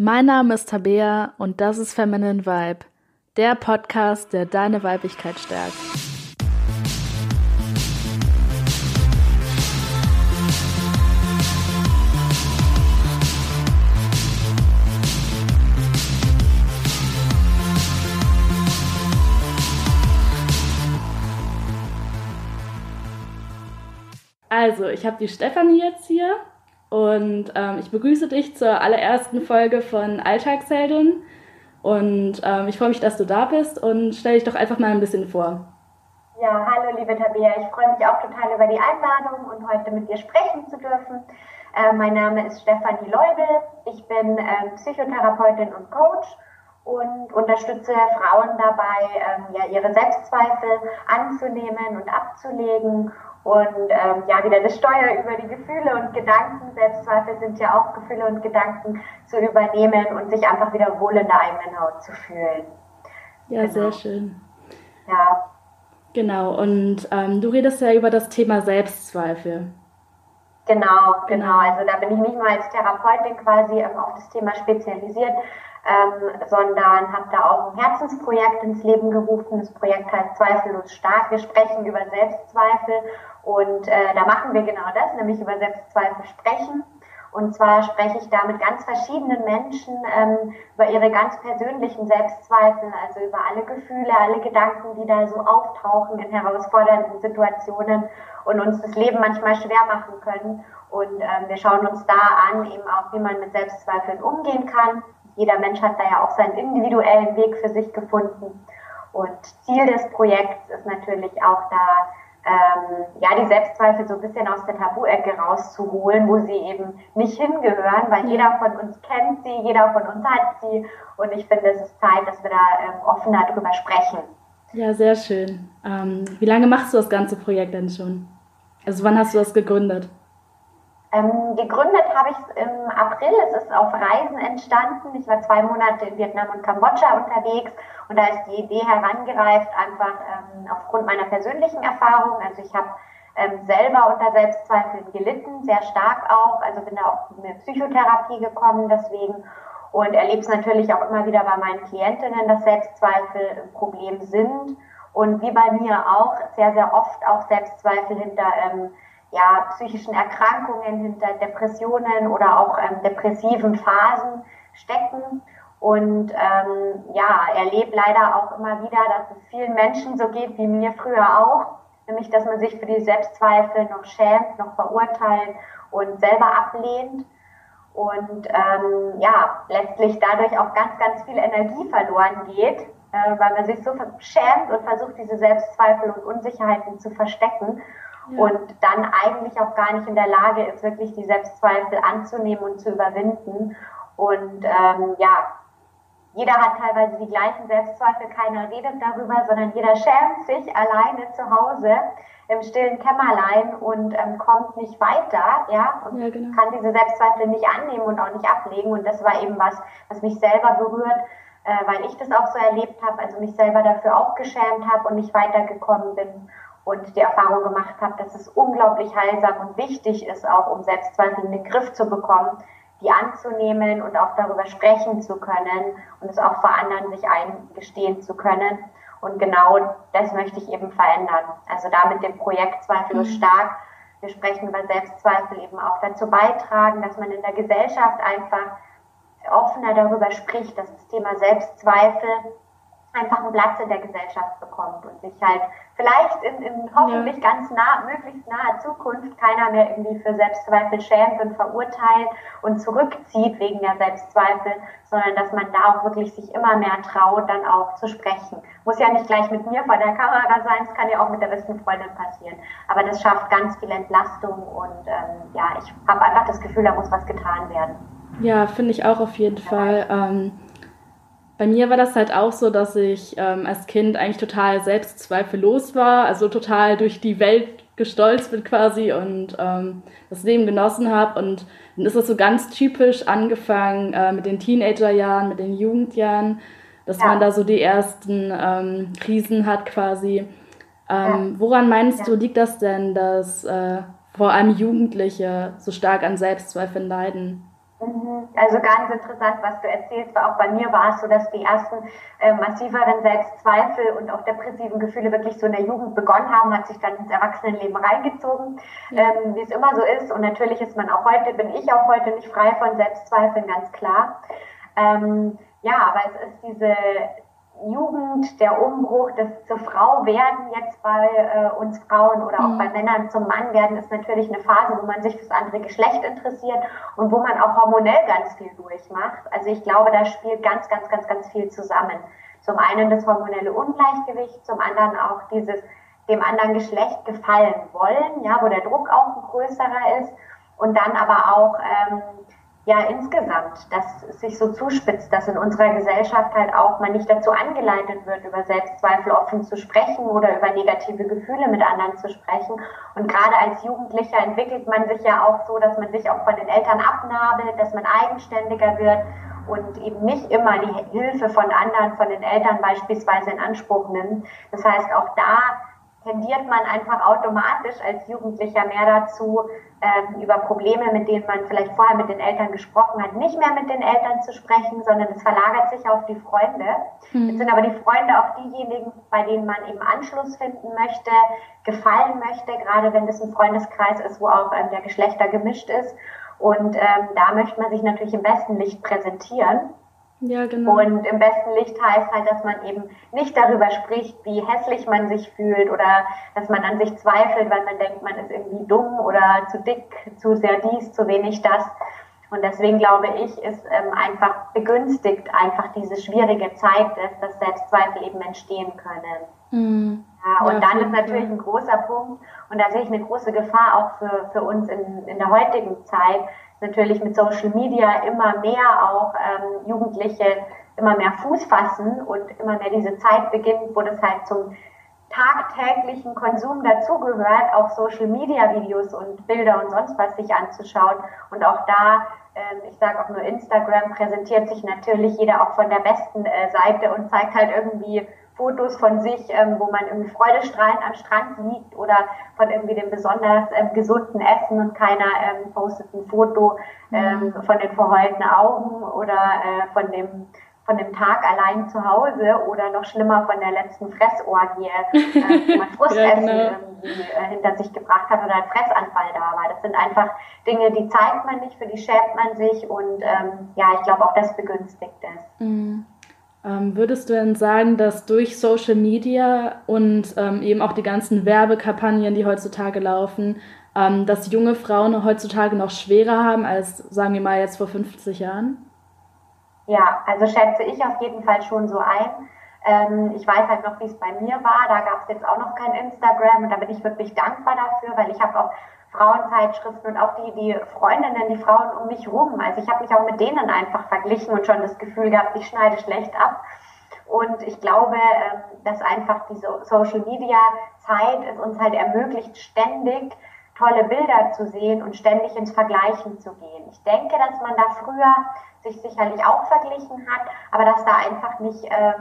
Mein Name ist Tabea und das ist Feminine Vibe, der Podcast, der deine Weiblichkeit stärkt. Also, ich habe die Stefanie jetzt hier und ähm, ich begrüße dich zur allerersten Folge von Alltagsheldin. Und ähm, ich freue mich, dass du da bist und stell dich doch einfach mal ein bisschen vor. Ja, hallo liebe Tabea. Ich freue mich auch total über die Einladung und heute mit dir sprechen zu dürfen. Äh, mein Name ist Stefanie Leubel. Ich bin äh, Psychotherapeutin und Coach und unterstütze Frauen dabei, ähm, ja, ihre Selbstzweifel anzunehmen und abzulegen und ähm, ja, wieder das Steuer über die Gefühle und Gedanken, Selbstzweifel sind ja auch Gefühle und Gedanken zu übernehmen und sich einfach wieder wohl in der eigenen Haut zu fühlen. Ja, genau. sehr schön. Ja. Genau, und ähm, du redest ja über das Thema Selbstzweifel. Genau, genau. Also da bin ich nicht nur als Therapeutin quasi ähm, auf das Thema spezialisiert, ähm, sondern habe da auch ein Herzensprojekt ins Leben gerufen. Das Projekt heißt Zweifellos stark. Wir sprechen über Selbstzweifel und äh, da machen wir genau das, nämlich über Selbstzweifel sprechen. Und zwar spreche ich da mit ganz verschiedenen Menschen ähm, über ihre ganz persönlichen Selbstzweifel, also über alle Gefühle, alle Gedanken, die da so auftauchen in herausfordernden Situationen und uns das Leben manchmal schwer machen können. Und ähm, wir schauen uns da an, eben auch, wie man mit Selbstzweifeln umgehen kann. Jeder Mensch hat da ja auch seinen individuellen Weg für sich gefunden. Und Ziel des Projekts ist natürlich auch da, ähm, ja, die Selbstzweifel so ein bisschen aus der Tabu-Ecke rauszuholen, wo sie eben nicht hingehören, weil jeder von uns kennt sie, jeder von uns hat sie und ich finde, es ist Zeit, dass wir da ähm, offener drüber sprechen. Ja, sehr schön. Ähm, wie lange machst du das ganze Projekt denn schon? Also wann hast du das gegründet? Ähm, gegründet habe ich es im April. Es ist auf Reisen entstanden. Ich war zwei Monate in Vietnam und Kambodscha unterwegs und da ist die Idee herangereift, einfach ähm, aufgrund meiner persönlichen Erfahrung. Also ich habe ähm, selber unter Selbstzweifeln gelitten, sehr stark auch. Also bin da auch eine Psychotherapie gekommen deswegen und erlebe es natürlich auch immer wieder bei meinen Klientinnen, dass Selbstzweifel ein Problem sind und wie bei mir auch sehr, sehr oft auch Selbstzweifel hinter ähm, ja, psychischen Erkrankungen, hinter Depressionen oder auch ähm, depressiven Phasen stecken. Und ähm, ja, erlebe leider auch immer wieder, dass es vielen Menschen so geht wie mir früher auch, nämlich dass man sich für die Selbstzweifel noch schämt, noch verurteilt und selber ablehnt. Und ähm, ja, letztlich dadurch auch ganz, ganz viel Energie verloren geht, äh, weil man sich so schämt und versucht, diese Selbstzweifel und Unsicherheiten zu verstecken und dann eigentlich auch gar nicht in der Lage ist, wirklich die Selbstzweifel anzunehmen und zu überwinden. Und ähm, ja, jeder hat teilweise die gleichen Selbstzweifel, keiner redet darüber, sondern jeder schämt sich alleine zu Hause im stillen Kämmerlein und ähm, kommt nicht weiter, ja, und ja, genau. kann diese Selbstzweifel nicht annehmen und auch nicht ablegen. Und das war eben was, was mich selber berührt, äh, weil ich das auch so erlebt habe, also mich selber dafür auch geschämt habe und nicht weitergekommen bin und die Erfahrung gemacht habe, dass es unglaublich heilsam und wichtig ist, auch um Selbstzweifel in den Griff zu bekommen, die anzunehmen und auch darüber sprechen zu können und es auch vor anderen sich eingestehen zu können. Und genau das möchte ich eben verändern. Also da mit dem Projekt Zweifellos mhm. stark. Wir sprechen über Selbstzweifel eben auch dazu beitragen, dass man in der Gesellschaft einfach offener darüber spricht, dass das Thema Selbstzweifel einfach einen Platz in der Gesellschaft bekommt und sich halt vielleicht in, in hoffentlich ja. ganz nah, möglichst naher Zukunft keiner mehr irgendwie für Selbstzweifel schämt und verurteilt und zurückzieht wegen der Selbstzweifel, sondern dass man da auch wirklich sich immer mehr traut, dann auch zu sprechen. Muss ja nicht gleich mit mir vor der Kamera sein, es kann ja auch mit der besten Freundin passieren. Aber das schafft ganz viel Entlastung und ähm, ja, ich habe einfach das Gefühl, da muss was getan werden. Ja, finde ich auch auf jeden ja. Fall. Ähm bei mir war das halt auch so, dass ich ähm, als Kind eigentlich total selbstzweifellos war, also total durch die Welt gestolzt bin quasi und ähm, das Leben genossen habe. Und dann ist das so ganz typisch angefangen äh, mit den Teenagerjahren, mit den Jugendjahren, dass ja. man da so die ersten ähm, Krisen hat quasi. Ähm, ja. Woran meinst ja. du, liegt das denn, dass äh, vor allem Jugendliche so stark an Selbstzweifeln leiden? Also ganz interessant, was du erzählst, weil auch bei mir war es so, dass die ersten äh, massiveren Selbstzweifel und auch depressiven Gefühle wirklich so in der Jugend begonnen haben, hat sich dann ins Erwachsenenleben reingezogen, ja. ähm, wie es immer so ist. Und natürlich ist man auch heute, bin ich auch heute nicht frei von Selbstzweifeln, ganz klar. Ähm, ja, aber es ist diese Jugend, der Umbruch, das zur Frau werden jetzt bei äh, uns Frauen oder auch mhm. bei Männern zum Mann werden, ist natürlich eine Phase, wo man sich fürs andere Geschlecht interessiert und wo man auch hormonell ganz viel durchmacht. Also ich glaube, da spielt ganz, ganz, ganz, ganz viel zusammen. Zum einen das hormonelle Ungleichgewicht, zum anderen auch dieses dem anderen Geschlecht gefallen wollen, ja, wo der Druck auch ein größerer ist und dann aber auch ähm, ja insgesamt, dass es sich so zuspitzt, dass in unserer Gesellschaft halt auch man nicht dazu angeleitet wird, über Selbstzweifel offen zu sprechen oder über negative Gefühle mit anderen zu sprechen. Und gerade als Jugendlicher entwickelt man sich ja auch so, dass man sich auch von den Eltern abnabelt, dass man eigenständiger wird und eben nicht immer die Hilfe von anderen, von den Eltern beispielsweise in Anspruch nimmt. Das heißt, auch da tendiert man einfach automatisch als Jugendlicher mehr dazu, ähm, über Probleme, mit denen man vielleicht vorher mit den Eltern gesprochen hat, nicht mehr mit den Eltern zu sprechen, sondern es verlagert sich auf die Freunde. Mhm. Jetzt sind aber die Freunde auch diejenigen, bei denen man eben Anschluss finden möchte, gefallen möchte, gerade wenn es ein Freundeskreis ist, wo auch ähm, der Geschlechter gemischt ist. Und ähm, da möchte man sich natürlich im besten Licht präsentieren. Ja, genau. Und im besten Licht heißt halt, dass man eben nicht darüber spricht, wie hässlich man sich fühlt oder dass man an sich zweifelt, weil man denkt, man ist irgendwie dumm oder zu dick, zu sehr dies, zu wenig das. Und deswegen glaube ich, ist ähm, einfach begünstigt einfach diese schwierige Zeit, dass, dass Selbstzweifel eben entstehen können. Mhm. Ja, und ja, dann ist natürlich ein großer Punkt, und da sehe ich eine große Gefahr auch für, für uns in, in der heutigen Zeit, natürlich mit Social Media immer mehr auch ähm, Jugendliche immer mehr Fuß fassen und immer mehr diese Zeit beginnt, wo das halt zum tagtäglichen Konsum dazugehört, auch Social Media Videos und Bilder und sonst was sich anzuschauen. Und auch da, ähm, ich sage auch nur Instagram, präsentiert sich natürlich jeder auch von der besten äh, Seite und zeigt halt irgendwie Fotos von sich, ähm, wo man irgendwie freudestrahlend am Strand liegt oder von irgendwie dem besonders ähm, gesunden Essen und keiner ähm, postet ein Foto ähm, mhm. von den verheulten Augen oder äh, von dem von dem Tag allein zu Hause oder noch schlimmer von der letzten Fressorgie, äh, wo man Frustessen ja, genau. irgendwie äh, hinter sich gebracht hat oder ein Fressanfall da war. Das sind einfach Dinge, die zeigt man nicht, für die schämt man sich und ähm, ja, ich glaube auch das begünstigt es. Mhm. Ähm, würdest du denn sagen, dass durch Social Media und ähm, eben auch die ganzen Werbekampagnen, die heutzutage laufen, ähm, dass junge Frauen heutzutage noch schwerer haben als, sagen wir mal, jetzt vor 50 Jahren? Ja, also schätze ich auf jeden Fall schon so ein. Ähm, ich weiß halt noch, wie es bei mir war. Da gab es jetzt auch noch kein Instagram und da bin ich wirklich dankbar dafür, weil ich habe auch Frauenzeitschriften und auch die, die Freundinnen, die Frauen um mich rum. Also ich habe mich auch mit denen einfach verglichen und schon das Gefühl gehabt, ich schneide schlecht ab. Und ich glaube, ähm, dass einfach diese Social Media Zeit es uns halt ermöglicht, ständig tolle Bilder zu sehen und ständig ins Vergleichen zu gehen. Ich denke, dass man da früher sich sicherlich auch verglichen hat, aber dass da einfach nicht ähm,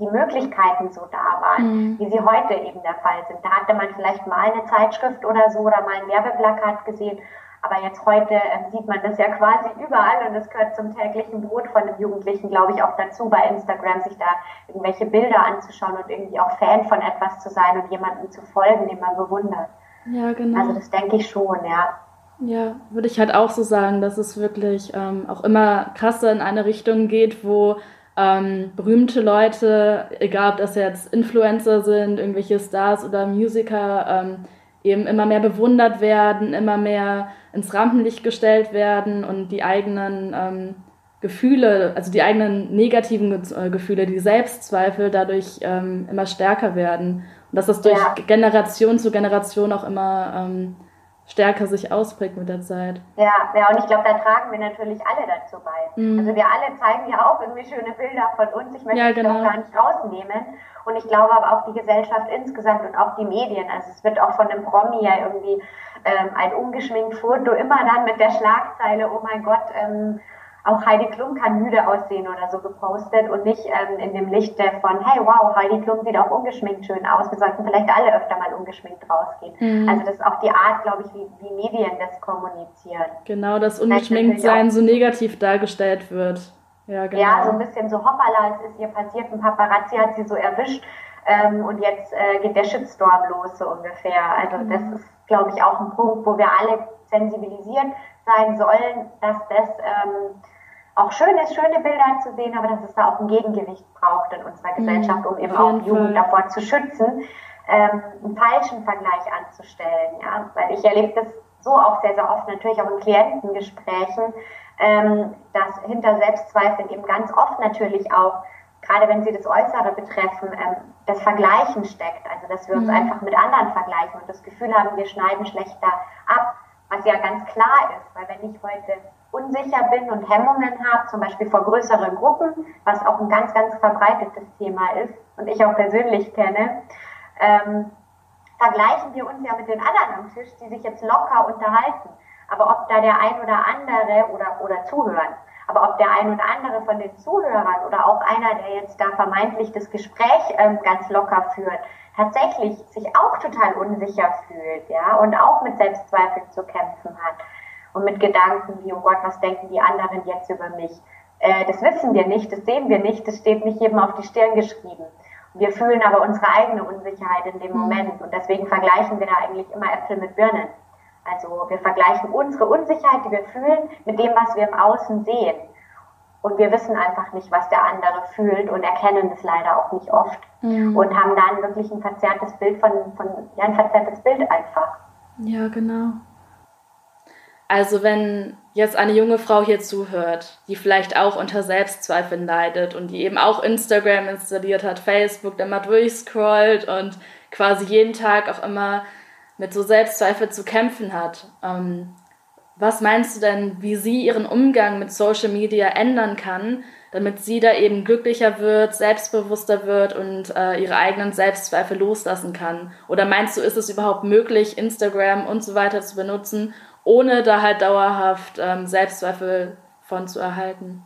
die Möglichkeiten so da waren, mhm. wie sie heute eben der Fall sind. Da hatte man vielleicht mal eine Zeitschrift oder so oder mal ein Werbeplakat gesehen, aber jetzt heute äh, sieht man das ja quasi überall und es gehört zum täglichen Brot von einem Jugendlichen, glaube ich, auch dazu, bei Instagram sich da irgendwelche Bilder anzuschauen und irgendwie auch Fan von etwas zu sein und jemandem zu folgen, den man bewundert. Ja, genau. Also das denke ich schon, ja. Ja, würde ich halt auch so sagen, dass es wirklich ähm, auch immer krasser in eine Richtung geht, wo ähm, berühmte Leute, egal ob das jetzt Influencer sind, irgendwelche Stars oder Musiker, ähm, eben immer mehr bewundert werden, immer mehr ins Rampenlicht gestellt werden und die eigenen ähm, Gefühle, also die eigenen negativen äh, Gefühle, die Selbstzweifel dadurch ähm, immer stärker werden. Und dass das durch ja. Generation zu Generation auch immer ähm, stärker sich ausprägt mit der Zeit. Ja, ja, und ich glaube, da tragen wir natürlich alle dazu bei. Mhm. Also wir alle zeigen ja auch irgendwie schöne Bilder von uns. Ich möchte ja, genau. das gar nicht rausnehmen. Und ich glaube aber auch die Gesellschaft insgesamt und auch die Medien. Also es wird auch von einem Promi ja irgendwie ähm, ein ungeschminkt Foto immer dann mit der Schlagzeile, oh mein Gott, ähm, auch Heidi Klum kann müde aussehen oder so gepostet und nicht ähm, in dem Licht von, hey wow, Heidi Klum sieht auch ungeschminkt schön aus, wir sollten vielleicht alle öfter mal ungeschminkt rausgehen. Mhm. Also das ist auch die Art, glaube ich, wie, wie Medien das kommunizieren. Genau, dass ungeschminkt sein so negativ dargestellt wird. Ja, genau. ja, so ein bisschen so hoppala, es ist ihr passiert, ein Paparazzi hat sie so erwischt ähm, und jetzt äh, geht der Shitstorm los so ungefähr. Also mhm. das ist, glaube ich, auch ein Punkt, wo wir alle sensibilisiert sein sollen, dass das ähm, auch schön ist, schöne Bilder zu sehen, aber dass es da auch ein Gegengewicht braucht in unserer mhm. Gesellschaft, um eben auch Jugend davor zu schützen, ähm, einen falschen Vergleich anzustellen. Ja? Weil ich erlebe das so auch sehr, sehr oft, natürlich auch in Klientengesprächen, ähm, dass hinter Selbstzweifeln eben ganz oft natürlich auch, gerade wenn sie das Äußere betreffen, ähm, das Vergleichen steckt. Also dass wir uns mhm. einfach mit anderen vergleichen und das Gefühl haben, wir schneiden schlechter ab, was ja ganz klar ist, weil wenn ich heute unsicher bin und Hemmungen habe, zum Beispiel vor größeren Gruppen, was auch ein ganz, ganz verbreitetes Thema ist und ich auch persönlich kenne, ähm, vergleichen wir uns ja mit den anderen am Tisch, die sich jetzt locker unterhalten. Aber ob da der ein oder andere oder, oder zuhören, aber ob der ein oder andere von den Zuhörern oder auch einer, der jetzt da vermeintlich das Gespräch ähm, ganz locker führt, tatsächlich sich auch total unsicher fühlt, ja, und auch mit Selbstzweifeln zu kämpfen hat und mit Gedanken wie, oh Gott, was denken die anderen jetzt über mich? Äh, das wissen wir nicht, das sehen wir nicht, das steht nicht jedem auf die Stirn geschrieben. Wir fühlen aber unsere eigene Unsicherheit in dem mhm. Moment und deswegen vergleichen wir da eigentlich immer Äpfel mit Birnen. Also wir vergleichen unsere Unsicherheit, die wir fühlen, mit dem, was wir im Außen sehen. Und wir wissen einfach nicht, was der andere fühlt und erkennen es leider auch nicht oft. Mhm. Und haben dann wirklich ein verzerrtes Bild von, von, ja, ein verzerrtes Bild einfach. Ja, genau. Also wenn jetzt eine junge Frau hier zuhört, die vielleicht auch unter Selbstzweifeln leidet und die eben auch Instagram installiert hat, Facebook, mal durchscrollt und quasi jeden Tag auch immer mit so Selbstzweifel zu kämpfen hat. Ähm, was meinst du denn, wie sie ihren Umgang mit Social Media ändern kann, damit sie da eben glücklicher wird, selbstbewusster wird und äh, ihre eigenen Selbstzweifel loslassen kann? Oder meinst du, ist es überhaupt möglich, Instagram und so weiter zu benutzen, ohne da halt dauerhaft ähm, Selbstzweifel von zu erhalten?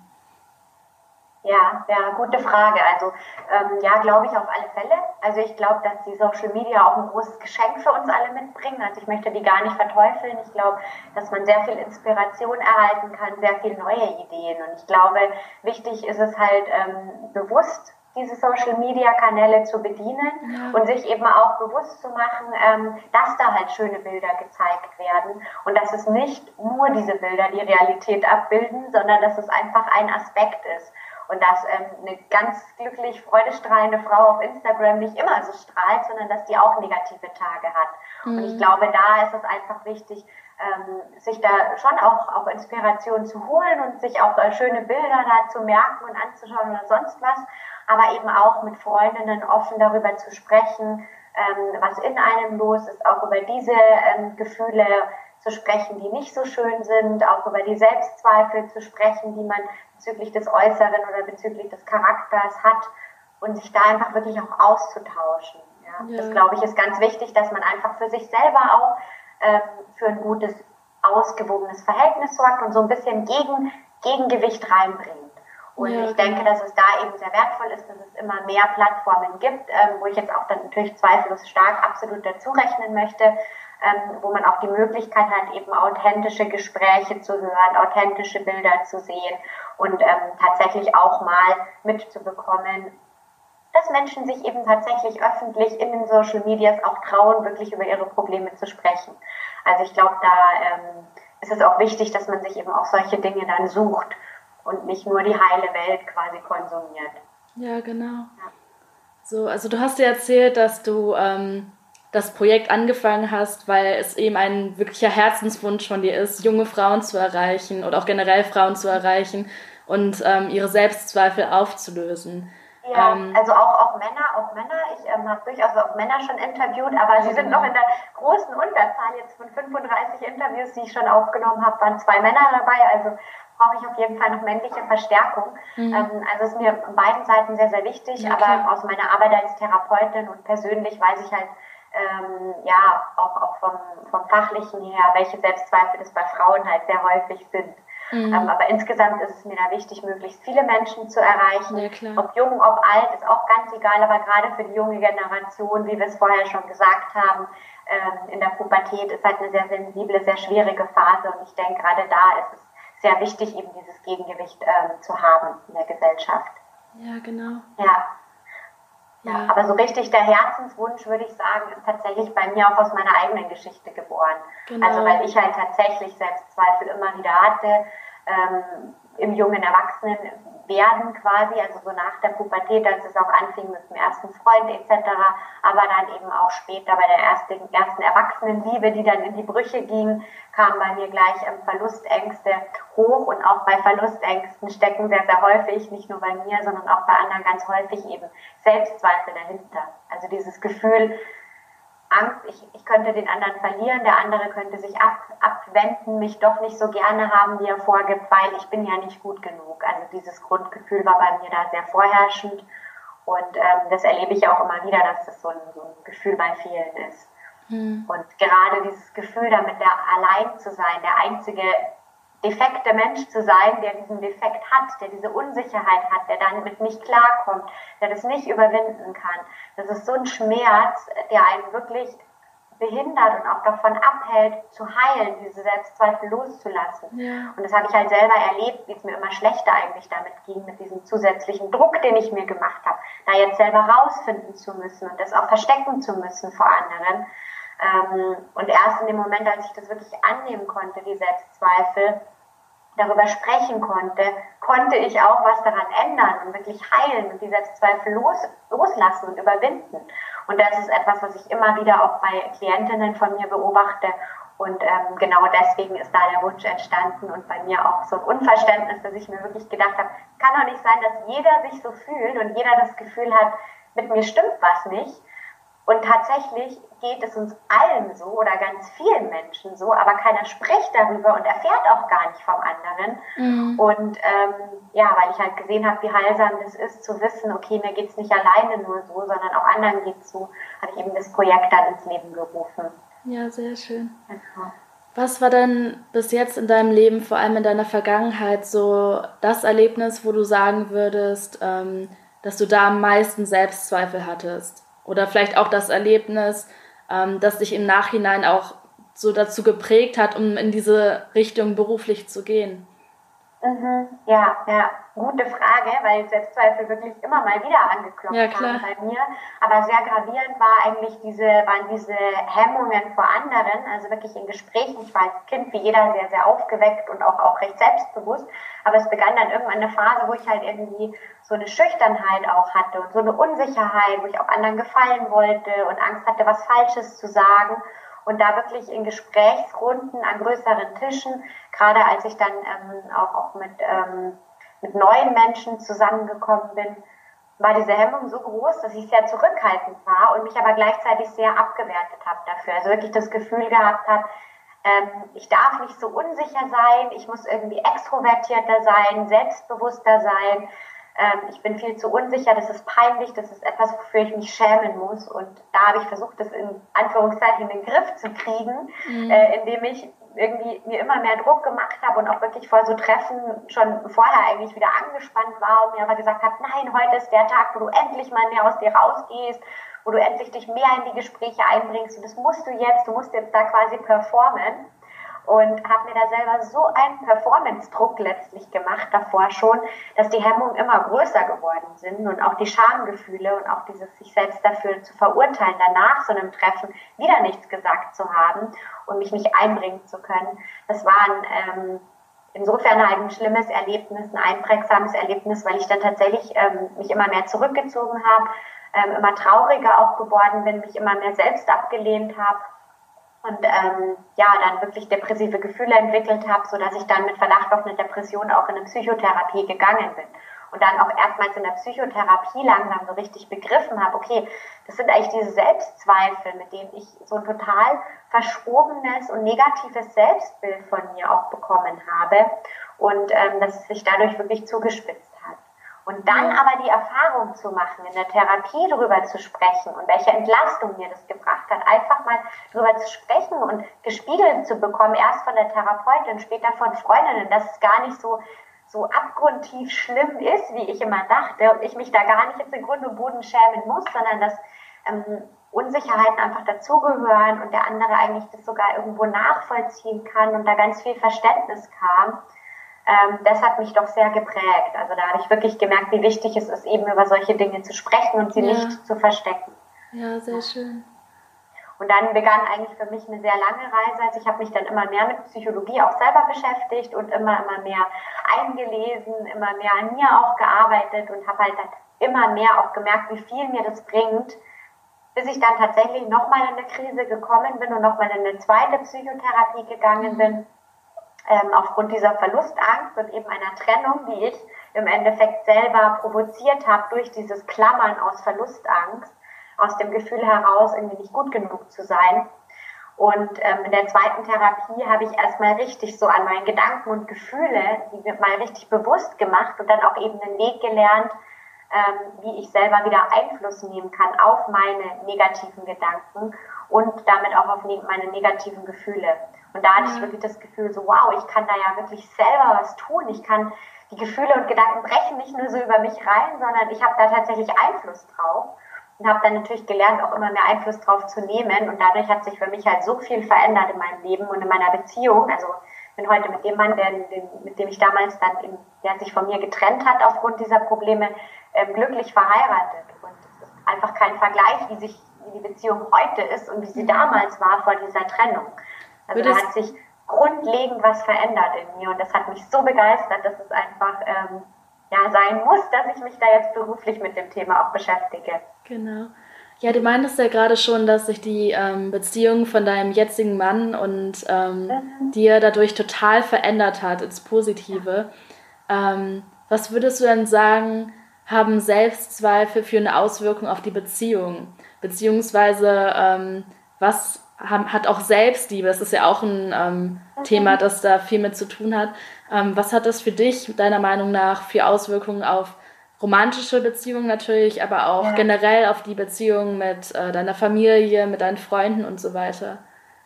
Ja, ja, gute Frage. Also ähm, ja, glaube ich auf alle Fälle. Also ich glaube, dass die Social Media auch ein großes Geschenk für uns alle mitbringen. Also ich möchte die gar nicht verteufeln. Ich glaube, dass man sehr viel Inspiration erhalten kann, sehr viel neue Ideen. Und ich glaube, wichtig ist es halt ähm, bewusst diese Social-Media-Kanäle zu bedienen und sich eben auch bewusst zu machen, ähm, dass da halt schöne Bilder gezeigt werden und dass es nicht nur diese Bilder die Realität abbilden, sondern dass es einfach ein Aspekt ist und dass ähm, eine ganz glücklich, freudestrahlende Frau auf Instagram nicht immer so strahlt, sondern dass die auch negative Tage hat. Mhm. Und ich mhm. glaube, da ist es einfach wichtig, ähm, sich da schon auch, auch Inspiration zu holen und sich auch äh, schöne Bilder da zu merken und anzuschauen oder sonst was, aber eben auch mit Freundinnen offen darüber zu sprechen, ähm, was in einem los ist, auch über diese ähm, Gefühle zu sprechen, die nicht so schön sind, auch über die Selbstzweifel zu sprechen, die man bezüglich des Äußeren oder bezüglich des Charakters hat und sich da einfach wirklich auch auszutauschen. Ja. Ja. Das glaube ich ist ganz wichtig, dass man einfach für sich selber auch ähm, für ein gutes, ausgewogenes Verhältnis sorgt und so ein bisschen Gegen, Gegengewicht reinbringt. Und ja, ich denke, genau. dass es da eben sehr wertvoll ist, dass es immer mehr Plattformen gibt, ähm, wo ich jetzt auch dann natürlich zweifellos stark absolut dazu rechnen möchte, ähm, wo man auch die Möglichkeit hat, eben authentische Gespräche zu hören, authentische Bilder zu sehen und ähm, tatsächlich auch mal mitzubekommen, dass Menschen sich eben tatsächlich öffentlich in den Social Medias auch trauen, wirklich über ihre Probleme zu sprechen. Also ich glaube, da ähm, ist es auch wichtig, dass man sich eben auch solche Dinge dann sucht und nicht nur die heile Welt quasi konsumiert. Ja, genau. Ja. So, also du hast dir erzählt, dass du ähm, das Projekt angefangen hast, weil es eben ein wirklicher Herzenswunsch von dir ist, junge Frauen zu erreichen oder auch generell Frauen zu erreichen und ähm, ihre Selbstzweifel aufzulösen. Ja, ähm, also auch, auch Männer, auch Männer. Ich ähm, habe durchaus auch Männer schon interviewt, aber sie sind noch in der großen Unterzahl jetzt von 35 Interviews, die ich schon aufgenommen habe, waren zwei Männer dabei. Also brauche ich auf jeden Fall noch männliche Verstärkung. Mhm. Ähm, also ist mir an beiden Seiten sehr, sehr wichtig, okay. aber aus meiner Arbeit als Therapeutin und persönlich weiß ich halt, ähm, ja, auch, auch vom, vom Fachlichen her, welche Selbstzweifel es bei Frauen halt sehr häufig sind. Mhm. Ähm, aber insgesamt ist es mir da wichtig, möglichst viele Menschen zu erreichen. Ja, ob jung, ob alt, ist auch ganz egal, aber gerade für die junge Generation, wie wir es vorher schon gesagt haben, ähm, in der Pubertät ist halt eine sehr sensible, sehr schwierige Phase und ich denke, gerade da ist es sehr wichtig, eben dieses Gegengewicht ähm, zu haben in der Gesellschaft. Ja, genau. Ja. Ja, aber so richtig der Herzenswunsch, würde ich sagen, ist tatsächlich bei mir auch aus meiner eigenen Geschichte geboren. Genau. Also weil ich halt tatsächlich Selbstzweifel immer wieder hatte, ähm, im jungen Erwachsenen werden quasi, also so nach der Pubertät, als es auch anfing mit dem ersten Freund etc., aber dann eben auch später bei der ersten, ersten Erwachsenenliebe, die dann in die Brüche ging, kamen bei mir gleich ähm, Verlustängste hoch und auch bei Verlustängsten stecken sehr, sehr häufig, nicht nur bei mir, sondern auch bei anderen ganz häufig eben Selbstzweifel dahinter. Also dieses Gefühl, Angst, ich, ich könnte den anderen verlieren, der andere könnte sich ab, abwenden, mich doch nicht so gerne haben, wie er vorgibt, weil ich bin ja nicht gut genug. Also dieses Grundgefühl war bei mir da sehr vorherrschend und ähm, das erlebe ich auch immer wieder, dass das so ein, so ein Gefühl bei vielen ist. Mhm. Und gerade dieses Gefühl damit, der allein zu sein, der einzige defekte Mensch zu sein, der diesen Defekt hat, der diese Unsicherheit hat, der damit nicht klarkommt, der das nicht überwinden kann. Das ist so ein Schmerz, der einen wirklich behindert und auch davon abhält, zu heilen, diese Selbstzweifel loszulassen. Ja. Und das habe ich halt selber erlebt, wie es mir immer schlechter eigentlich damit ging, mit diesem zusätzlichen Druck, den ich mir gemacht habe, da jetzt selber rausfinden zu müssen und das auch verstecken zu müssen vor anderen. Ähm, und erst in dem Moment, als ich das wirklich annehmen konnte, die Selbstzweifel, darüber sprechen konnte, konnte ich auch was daran ändern und wirklich heilen und die Selbstzweifel los, loslassen und überwinden. Und das ist etwas, was ich immer wieder auch bei Klientinnen von mir beobachte. Und ähm, genau deswegen ist da der Wunsch entstanden und bei mir auch so ein Unverständnis, dass ich mir wirklich gedacht habe, kann doch nicht sein, dass jeder sich so fühlt und jeder das Gefühl hat, mit mir stimmt was nicht. Und tatsächlich geht es uns allen so oder ganz vielen Menschen so, aber keiner spricht darüber und erfährt auch gar nicht vom anderen. Mhm. Und ähm, ja, weil ich halt gesehen habe, wie heilsam das ist, zu wissen, okay, mir geht es nicht alleine nur so, sondern auch anderen geht es so, habe ich eben das Projekt dann ins Leben gerufen. Ja, sehr schön. Genau. Was war denn bis jetzt in deinem Leben, vor allem in deiner Vergangenheit, so das Erlebnis, wo du sagen würdest, ähm, dass du da am meisten Selbstzweifel hattest? Oder vielleicht auch das Erlebnis, ähm, das dich im Nachhinein auch so dazu geprägt hat, um in diese Richtung beruflich zu gehen? Mhm, ja, ja, gute Frage, weil Selbstzweifel wirklich immer mal wieder angeklopft ja, haben bei mir. Aber sehr gravierend war eigentlich diese, waren diese Hemmungen vor anderen, also wirklich in Gesprächen. Ich war als Kind wie jeder sehr, sehr aufgeweckt und auch, auch recht selbstbewusst. Aber es begann dann irgendwann eine Phase, wo ich halt irgendwie so eine Schüchternheit auch hatte und so eine Unsicherheit, wo ich auch anderen gefallen wollte und Angst hatte, was Falsches zu sagen und da wirklich in Gesprächsrunden an größeren Tischen, gerade als ich dann ähm, auch, auch mit, ähm, mit neuen Menschen zusammengekommen bin, war diese Hemmung so groß, dass ich sehr zurückhaltend war und mich aber gleichzeitig sehr abgewertet habe dafür. Also wirklich das Gefühl gehabt habe, ähm, ich darf nicht so unsicher sein, ich muss irgendwie extrovertierter sein, selbstbewusster sein, ich bin viel zu unsicher, das ist peinlich, das ist etwas, wofür ich mich schämen muss. Und da habe ich versucht, das in Anführungszeichen in den Griff zu kriegen, mhm. äh, indem ich irgendwie mir immer mehr Druck gemacht habe und auch wirklich vor so Treffen schon vorher eigentlich wieder angespannt war und mir aber gesagt habe, nein, heute ist der Tag, wo du endlich mal mehr aus dir rausgehst, wo du endlich dich mehr in die Gespräche einbringst und das musst du jetzt, du musst jetzt da quasi performen und habe mir da selber so einen Performance-Druck letztlich gemacht davor schon, dass die Hemmungen immer größer geworden sind und auch die Schamgefühle und auch dieses sich selbst dafür zu verurteilen, danach so einem Treffen wieder nichts gesagt zu haben und mich nicht einbringen zu können. Das waren ähm, insofern halt ein schlimmes Erlebnis, ein einprägsames Erlebnis, weil ich dann tatsächlich ähm, mich immer mehr zurückgezogen habe, ähm, immer trauriger auch geworden bin, mich immer mehr selbst abgelehnt habe und ähm, ja, dann wirklich depressive Gefühle entwickelt habe, sodass ich dann mit Verdacht auf eine Depression auch in eine Psychotherapie gegangen bin. Und dann auch erstmals in der Psychotherapie langsam so richtig begriffen habe, okay, das sind eigentlich diese Selbstzweifel, mit denen ich so ein total verschobenes und negatives Selbstbild von mir auch bekommen habe und ähm, dass es sich dadurch wirklich zugespitzt. Und dann aber die Erfahrung zu machen, in der Therapie darüber zu sprechen und welche Entlastung mir das gebracht hat, einfach mal darüber zu sprechen und gespiegelt zu bekommen, erst von der Therapeutin, später von Freundinnen, dass es gar nicht so, so abgrundtief schlimm ist, wie ich immer dachte und ich mich da gar nicht jetzt in Grund und Boden schämen muss, sondern dass ähm, Unsicherheiten einfach dazugehören und der andere eigentlich das sogar irgendwo nachvollziehen kann und da ganz viel Verständnis kam ähm, das hat mich doch sehr geprägt. Also da habe ich wirklich gemerkt, wie wichtig es ist, eben über solche Dinge zu sprechen und sie ja. nicht zu verstecken. Ja, sehr schön. Und dann begann eigentlich für mich eine sehr lange Reise. Also ich habe mich dann immer mehr mit Psychologie auch selber beschäftigt und immer, immer mehr eingelesen, immer mehr an mir auch gearbeitet und habe halt dann immer mehr auch gemerkt, wie viel mir das bringt, bis ich dann tatsächlich nochmal in eine Krise gekommen bin und nochmal in eine zweite Psychotherapie gegangen mhm. bin ähm, aufgrund dieser Verlustangst und eben einer Trennung, die ich im Endeffekt selber provoziert habe durch dieses Klammern aus Verlustangst, aus dem Gefühl heraus, irgendwie nicht gut genug zu sein. Und ähm, in der zweiten Therapie habe ich erstmal richtig so an meinen Gedanken und Gefühle, die mir mal richtig bewusst gemacht und dann auch eben den Weg gelernt, ähm, wie ich selber wieder Einfluss nehmen kann auf meine negativen Gedanken und damit auch auf ne meine negativen Gefühle. Und da hatte ich wirklich das Gefühl, so wow, ich kann da ja wirklich selber was tun. Ich kann die Gefühle und Gedanken brechen nicht nur so über mich rein, sondern ich habe da tatsächlich Einfluss drauf und habe dann natürlich gelernt, auch immer mehr Einfluss drauf zu nehmen. Und dadurch hat sich für mich halt so viel verändert in meinem Leben und in meiner Beziehung. Also bin heute mit dem Mann, der, mit dem ich damals dann, in, der sich von mir getrennt hat aufgrund dieser Probleme, ähm, glücklich verheiratet. Und es ist einfach kein Vergleich, wie sich wie die Beziehung heute ist und wie sie damals war vor dieser Trennung. Also da hat sich grundlegend was verändert in mir und das hat mich so begeistert, dass es einfach ähm, ja, sein muss, dass ich mich da jetzt beruflich mit dem Thema auch beschäftige. Genau. Ja, du meintest ja gerade schon, dass sich die ähm, Beziehung von deinem jetzigen Mann und ähm, mhm. dir dadurch total verändert hat ins Positive. Ähm, was würdest du denn sagen, haben Selbstzweifel für eine Auswirkung auf die Beziehung? Beziehungsweise ähm, was hat auch Selbstliebe, das ist ja auch ein ähm, okay. Thema, das da viel mit zu tun hat. Ähm, was hat das für dich, deiner Meinung nach, für Auswirkungen auf romantische Beziehungen natürlich, aber auch ja. generell auf die Beziehung mit äh, deiner Familie, mit deinen Freunden und so weiter?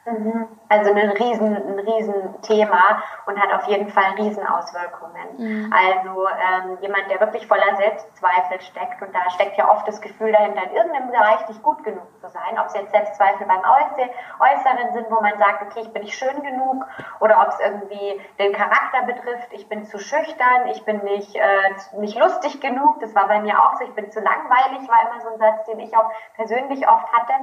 Mhm. Also ein riesen, ein riesen Thema und hat auf jeden Fall Riesenauswirkungen. Mhm. Also ähm, jemand, der wirklich voller Selbstzweifel steckt und da steckt ja oft das Gefühl dahinter, in irgendeinem Bereich nicht gut genug zu sein, ob es jetzt Selbstzweifel beim Äußeren sind, wo man sagt, okay, ich bin nicht schön genug oder ob es irgendwie den Charakter betrifft, ich bin zu schüchtern, ich bin nicht, äh, nicht lustig genug, das war bei mir auch so, ich bin zu langweilig, war immer so ein Satz, den ich auch persönlich oft hatte.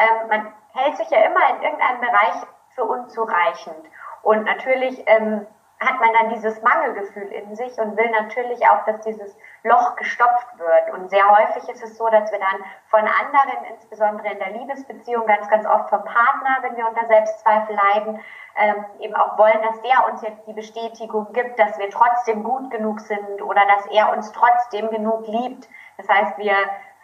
Ähm, man hält sich ja immer in irgendeinem Bereich für unzureichend. Und natürlich ähm, hat man dann dieses Mangelgefühl in sich und will natürlich auch, dass dieses Loch gestopft wird. Und sehr häufig ist es so, dass wir dann von anderen, insbesondere in der Liebesbeziehung, ganz, ganz oft vom Partner, wenn wir unter Selbstzweifel leiden, ähm, eben auch wollen, dass der uns jetzt die Bestätigung gibt, dass wir trotzdem gut genug sind oder dass er uns trotzdem genug liebt. Das heißt, wir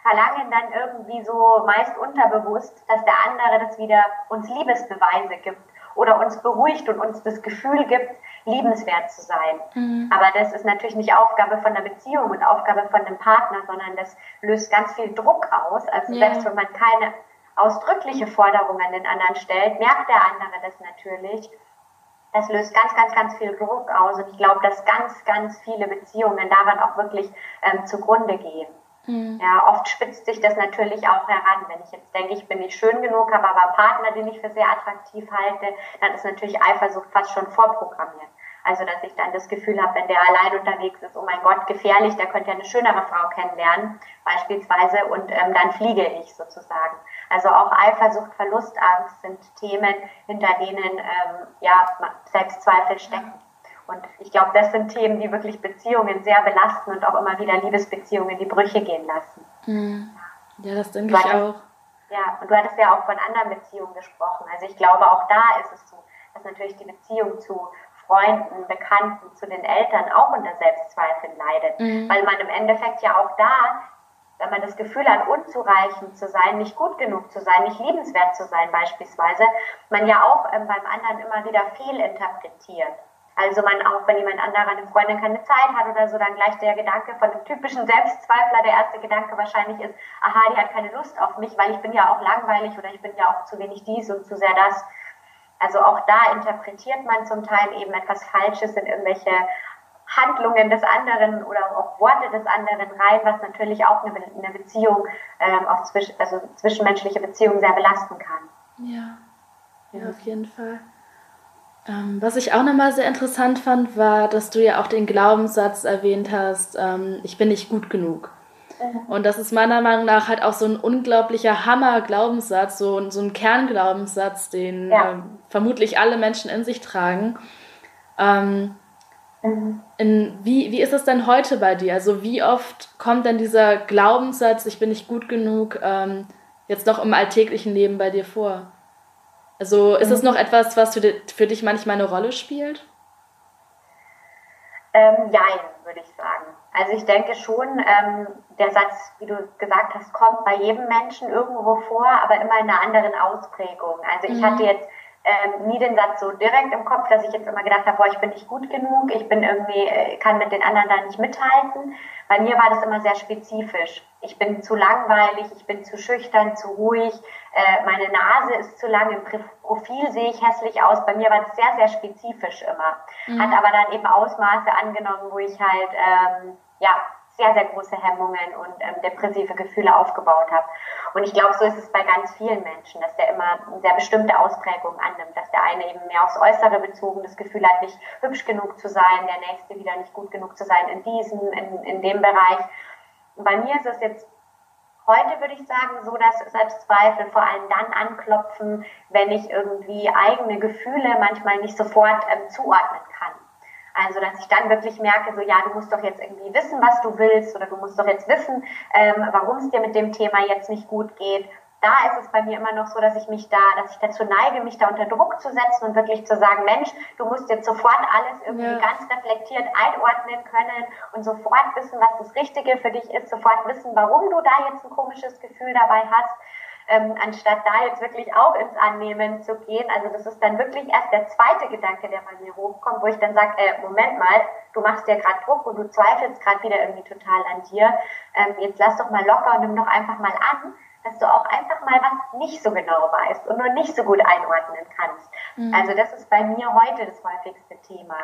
verlangen dann irgendwie so meist unterbewusst, dass der andere das wieder uns Liebesbeweise gibt oder uns beruhigt und uns das Gefühl gibt, liebenswert zu sein. Mhm. Aber das ist natürlich nicht Aufgabe von der Beziehung und Aufgabe von dem Partner, sondern das löst ganz viel Druck aus. Also ja. selbst wenn man keine ausdrückliche Forderung an den anderen stellt, merkt der andere das natürlich. Das löst ganz, ganz, ganz viel Druck aus. Und ich glaube, dass ganz, ganz viele Beziehungen daran auch wirklich ähm, zugrunde gehen. Mhm. Ja, oft spitzt sich das natürlich auch heran. Wenn ich jetzt denke, ich bin nicht schön genug, habe aber einen Partner, den ich für sehr attraktiv halte, dann ist natürlich Eifersucht fast schon vorprogrammiert. Also, dass ich dann das Gefühl habe, wenn der allein unterwegs ist, oh mein Gott, gefährlich, der könnte ja eine schönere Frau kennenlernen, beispielsweise, und ähm, dann fliege ich sozusagen. Also auch Eifersucht, Verlustangst sind Themen, hinter denen ähm, ja, Selbstzweifel stecken. Und ich glaube, das sind Themen, die wirklich Beziehungen sehr belasten und auch immer wieder Liebesbeziehungen in die Brüche gehen lassen. Mhm. Ja, das denke ich auch. Ja, und du hattest ja auch von anderen Beziehungen gesprochen. Also ich glaube, auch da ist es so, dass natürlich die Beziehung zu Freunden, Bekannten, zu den Eltern auch unter Selbstzweifeln leidet. Mhm. Weil man im Endeffekt ja auch da, wenn man das Gefühl hat, unzureichend zu sein, nicht gut genug zu sein, nicht liebenswert zu sein beispielsweise, man ja auch ähm, beim anderen immer wieder fehlinterpretiert. Also man auch, wenn jemand anderer, eine Freundin keine Zeit hat oder so, dann gleich der Gedanke von einem typischen Selbstzweifler, der erste Gedanke wahrscheinlich ist, aha, die hat keine Lust auf mich, weil ich bin ja auch langweilig oder ich bin ja auch zu wenig dies und zu sehr das. Also auch da interpretiert man zum Teil eben etwas Falsches in irgendwelche Handlungen des anderen oder auch Worte des anderen rein, was natürlich auch eine, eine Beziehung, ähm, auch zwischen, also zwischenmenschliche Beziehungen sehr belasten kann. Ja, ja, auf jeden Fall. Ähm, was ich auch nochmal sehr interessant fand, war, dass du ja auch den Glaubenssatz erwähnt hast, ähm, ich bin nicht gut genug. Mhm. Und das ist meiner Meinung nach halt auch so ein unglaublicher Hammer-Glaubenssatz, so, so ein Kernglaubenssatz, den ja. ähm, vermutlich alle Menschen in sich tragen. Ähm, mhm. in, wie, wie ist es denn heute bei dir? Also wie oft kommt denn dieser Glaubenssatz, ich bin nicht gut genug, ähm, jetzt noch im alltäglichen Leben bei dir vor? Also ist es mhm. noch etwas, was für, für dich manchmal eine Rolle spielt? Ähm, nein, würde ich sagen. Also ich denke schon, ähm, der Satz, wie du gesagt hast, kommt bei jedem Menschen irgendwo vor, aber immer in einer anderen Ausprägung. Also ich mhm. hatte jetzt ähm, nie den Satz so direkt im Kopf, dass ich jetzt immer gedacht habe, boah, ich bin nicht gut genug, ich bin irgendwie, äh, kann mit den anderen da nicht mithalten. Bei mir war das immer sehr spezifisch. Ich bin zu langweilig, ich bin zu schüchtern, zu ruhig, äh, meine Nase ist zu lang, im Profil sehe ich hässlich aus. Bei mir war das sehr, sehr spezifisch immer. Mhm. Hat aber dann eben Ausmaße angenommen, wo ich halt, ähm, ja, sehr, sehr große Hemmungen und ähm, depressive Gefühle aufgebaut habe. Und ich glaube, so ist es bei ganz vielen Menschen, dass der immer sehr bestimmte Ausprägungen annimmt, dass der eine eben mehr aufs Äußere bezogen das Gefühl hat, nicht hübsch genug zu sein, der nächste wieder nicht gut genug zu sein in diesem, in, in dem Bereich. Und bei mir ist es jetzt heute, würde ich sagen, so, dass Selbstzweifel vor allem dann anklopfen, wenn ich irgendwie eigene Gefühle manchmal nicht sofort ähm, zuordnen kann. Also, dass ich dann wirklich merke, so, ja, du musst doch jetzt irgendwie wissen, was du willst oder du musst doch jetzt wissen, ähm, warum es dir mit dem Thema jetzt nicht gut geht. Da ist es bei mir immer noch so, dass ich mich da, dass ich dazu neige, mich da unter Druck zu setzen und wirklich zu sagen, Mensch, du musst jetzt sofort alles irgendwie ja. ganz reflektiert einordnen können und sofort wissen, was das Richtige für dich ist, sofort wissen, warum du da jetzt ein komisches Gefühl dabei hast ähm, anstatt da jetzt wirklich auch ins Annehmen zu gehen. Also das ist dann wirklich erst der zweite Gedanke, der bei mir hochkommt, wo ich dann sage, äh, Moment mal, du machst dir gerade Druck und du zweifelst gerade wieder irgendwie total an dir. Ähm, jetzt lass doch mal locker und nimm doch einfach mal an, dass du auch einfach mal was nicht so genau weißt und nur nicht so gut einordnen kannst. Mhm. Also das ist bei mir heute das häufigste Thema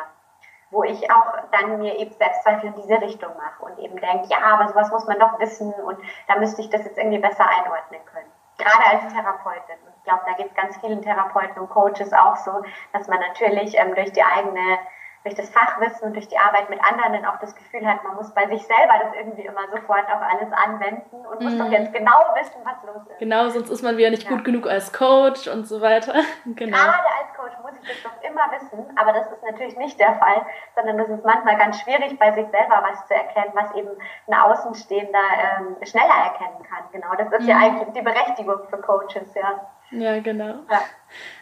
wo ich auch dann mir eben Selbstzweifel in diese Richtung mache und eben denke, ja, aber sowas muss man doch wissen und da müsste ich das jetzt irgendwie besser einordnen können gerade als Therapeutin. Und ich glaube, da geht es ganz vielen Therapeuten und Coaches auch so, dass man natürlich ähm, durch die eigene durch das Fachwissen und durch die Arbeit mit anderen dann auch das Gefühl hat, man muss bei sich selber das irgendwie immer sofort auf alles anwenden und mhm. muss doch mhm. jetzt genau wissen, was los ist. Genau, sonst ist man wieder nicht ja. gut genug als Coach und so weiter. Genau. Gerade als Coach ich das immer wissen, aber das ist natürlich nicht der Fall, sondern es ist manchmal ganz schwierig, bei sich selber was zu erkennen, was eben ein Außenstehender ähm, schneller erkennen kann. Genau, das ist mhm. ja eigentlich die Berechtigung für Coaches, ja. Ja, genau. Ja.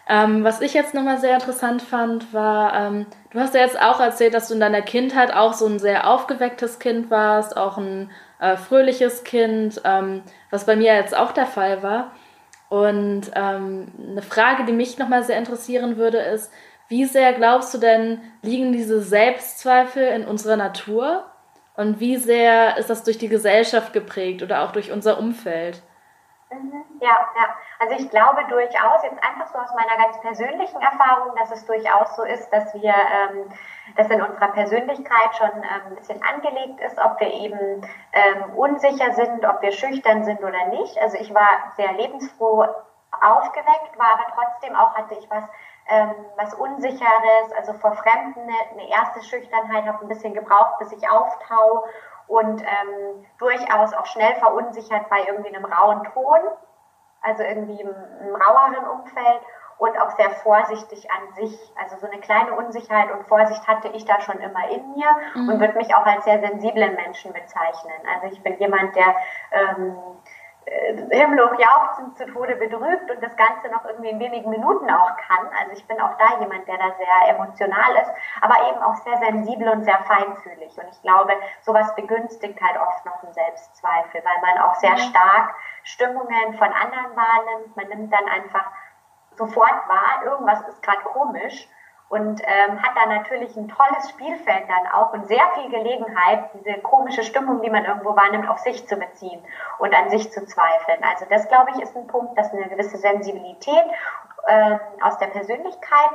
Ähm, was ich jetzt nochmal sehr interessant fand, war, ähm, du hast ja jetzt auch erzählt, dass du in deiner Kindheit auch so ein sehr aufgewecktes Kind warst, auch ein äh, fröhliches Kind, ähm, was bei mir jetzt auch der Fall war. Und ähm, eine Frage, die mich nochmal sehr interessieren würde, ist, wie sehr glaubst du denn, liegen diese Selbstzweifel in unserer Natur? Und wie sehr ist das durch die Gesellschaft geprägt oder auch durch unser Umfeld? Mhm. Ja, ja. Also ich glaube durchaus, jetzt einfach so aus meiner ganz persönlichen Erfahrung, dass es durchaus so ist, dass wir, ähm, dass in unserer Persönlichkeit schon ähm, ein bisschen angelegt ist, ob wir eben ähm, unsicher sind, ob wir schüchtern sind oder nicht. Also ich war sehr lebensfroh aufgeweckt, war aber trotzdem auch, hatte ich was, ähm, was Unsicheres, also vor Fremden eine, eine erste Schüchternheit, habe ein bisschen gebraucht, bis ich auftau und ähm, durchaus auch schnell verunsichert bei irgendwie einem rauen Ton, also irgendwie im, im raueren Umfeld und auch sehr vorsichtig an sich. Also so eine kleine Unsicherheit und Vorsicht hatte ich da schon immer in mir mhm. und würde mich auch als sehr sensiblen Menschen bezeichnen. Also ich bin jemand, der ähm, äh, himmelhoch jauchzend zu Tode betrübt und das Ganze noch irgendwie in wenigen Minuten auch kann. Also ich bin auch da jemand, der da sehr emotional ist, aber eben auch sehr sensibel und sehr feinfühlig. Und ich glaube, sowas begünstigt halt oft noch einen Selbstzweifel, weil man auch sehr stark Stimmungen von anderen wahrnimmt. Man nimmt dann einfach sofort wahr, irgendwas ist gerade komisch und ähm, hat da natürlich ein tolles Spielfeld dann auch und sehr viel Gelegenheit, diese komische Stimmung, die man irgendwo wahrnimmt, auf sich zu beziehen und an sich zu zweifeln. Also das, glaube ich, ist ein Punkt, dass eine gewisse Sensibilität äh, aus der Persönlichkeit